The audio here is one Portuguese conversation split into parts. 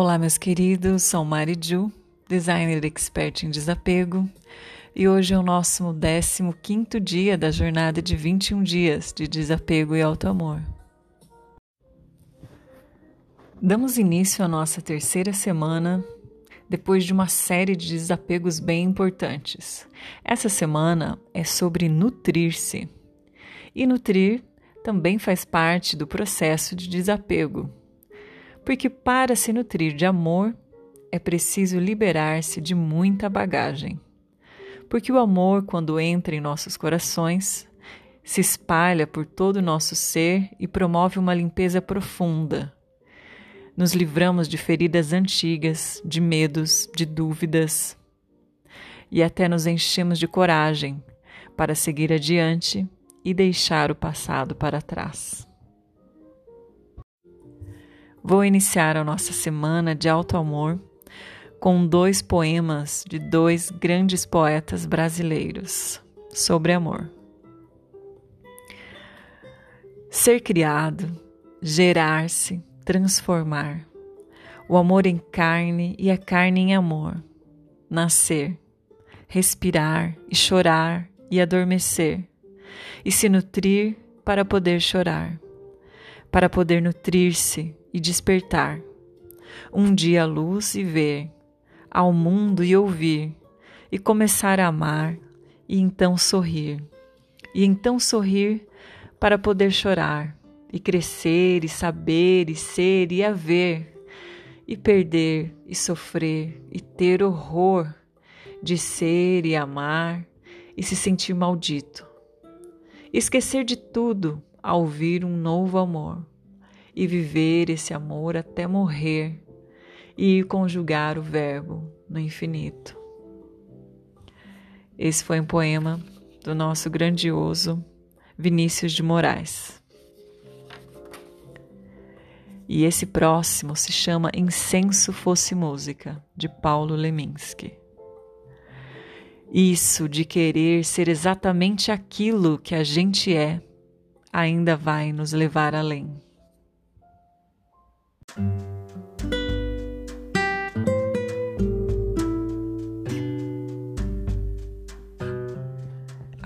Olá, meus queridos, sou Mari Ju, designer expert em desapego, e hoje é o nosso 15 dia da jornada de 21 dias de desapego e auto-amor. Damos início à nossa terceira semana depois de uma série de desapegos bem importantes. Essa semana é sobre nutrir-se. E nutrir também faz parte do processo de desapego porque para se nutrir de amor é preciso liberar-se de muita bagagem. Porque o amor, quando entra em nossos corações, se espalha por todo o nosso ser e promove uma limpeza profunda. Nos livramos de feridas antigas, de medos, de dúvidas e até nos enchemos de coragem para seguir adiante e deixar o passado para trás. Vou iniciar a nossa semana de alto amor com dois poemas de dois grandes poetas brasileiros sobre amor. Ser criado, gerar-se, transformar. O amor em carne e a carne em amor. Nascer, respirar e chorar e adormecer. E se nutrir para poder chorar, para poder nutrir-se e despertar. Um dia a luz e ver, ao mundo e ouvir, e começar a amar, e então sorrir. E então sorrir para poder chorar, e crescer, e saber, e ser, e haver, e perder, e sofrer, e ter horror de ser e amar, e se sentir maldito. Esquecer de tudo ao ouvir um novo amor e viver esse amor até morrer e conjugar o verbo no infinito. Esse foi um poema do nosso grandioso Vinícius de Moraes. E esse próximo se chama Incenso Fosse Música, de Paulo Leminski. Isso de querer ser exatamente aquilo que a gente é ainda vai nos levar além.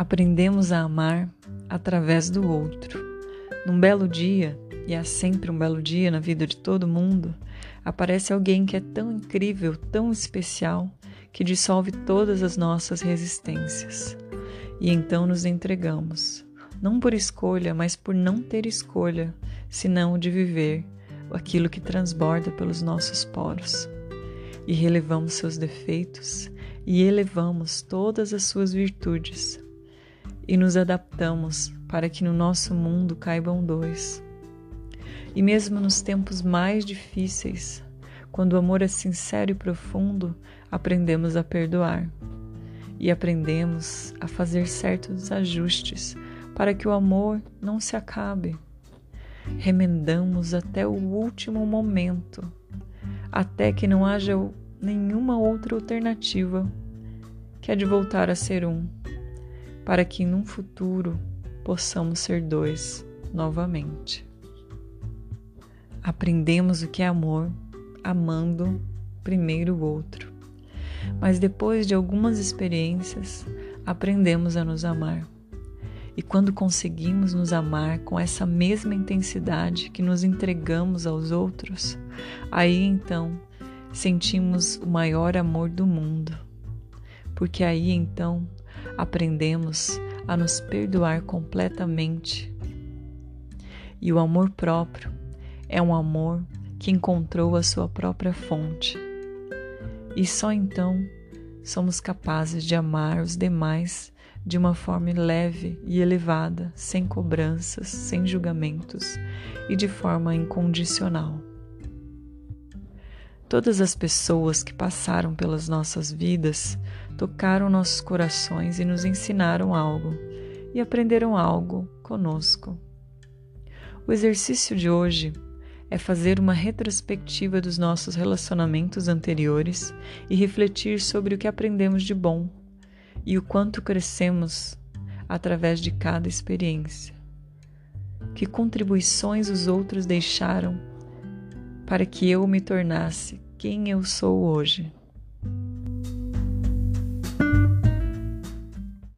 Aprendemos a amar através do outro. Num belo dia, e há sempre um belo dia na vida de todo mundo, aparece alguém que é tão incrível, tão especial, que dissolve todas as nossas resistências. E então nos entregamos, não por escolha, mas por não ter escolha, senão de viver aquilo que transborda pelos nossos poros. E relevamos seus defeitos e elevamos todas as suas virtudes. E nos adaptamos para que no nosso mundo caibam dois. E mesmo nos tempos mais difíceis, quando o amor é sincero e profundo, aprendemos a perdoar. E aprendemos a fazer certos ajustes para que o amor não se acabe remendamos até o último momento, até que não haja nenhuma outra alternativa que a de voltar a ser um, para que num futuro possamos ser dois novamente. Aprendemos o que é amor amando primeiro o outro, mas depois de algumas experiências, aprendemos a nos amar. E quando conseguimos nos amar com essa mesma intensidade que nos entregamos aos outros, aí então sentimos o maior amor do mundo. Porque aí então aprendemos a nos perdoar completamente. E o amor próprio é um amor que encontrou a sua própria fonte. E só então somos capazes de amar os demais de uma forma leve e elevada, sem cobranças, sem julgamentos e de forma incondicional. Todas as pessoas que passaram pelas nossas vidas tocaram nossos corações e nos ensinaram algo e aprenderam algo conosco. O exercício de hoje é fazer uma retrospectiva dos nossos relacionamentos anteriores e refletir sobre o que aprendemos de bom e o quanto crescemos através de cada experiência. Que contribuições os outros deixaram para que eu me tornasse quem eu sou hoje.